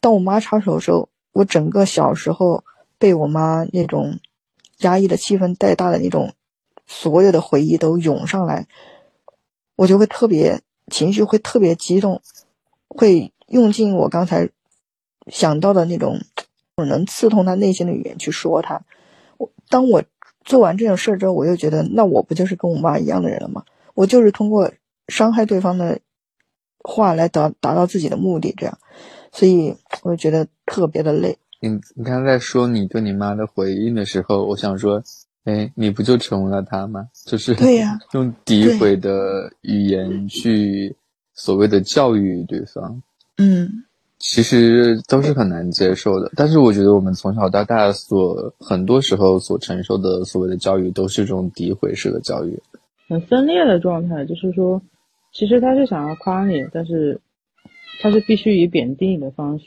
当我妈插手的时候，我整个小时候被我妈那种压抑的气氛带大的那种所有的回忆都涌上来，我就会特别情绪会特别激动，会用尽我刚才想到的那种能刺痛他内心的语言去说他。我当我做完这种事儿之后，我又觉得那我不就是跟我妈一样的人了吗？我就是通过伤害对方的话来达达到自己的目的，这样。所以我觉得特别的累。你你刚才说你对你妈的回应的时候，我想说，哎，你不就成为了她吗？就是对呀，用诋毁的语言去所谓的教育对方，嗯，其实都是很难接受的。但是我觉得我们从小到大所很多时候所承受的所谓的教育，都是这种诋毁式的教育，很分裂的状态。就是说，其实他是想要夸你，但是。他是必须以贬低你的方式。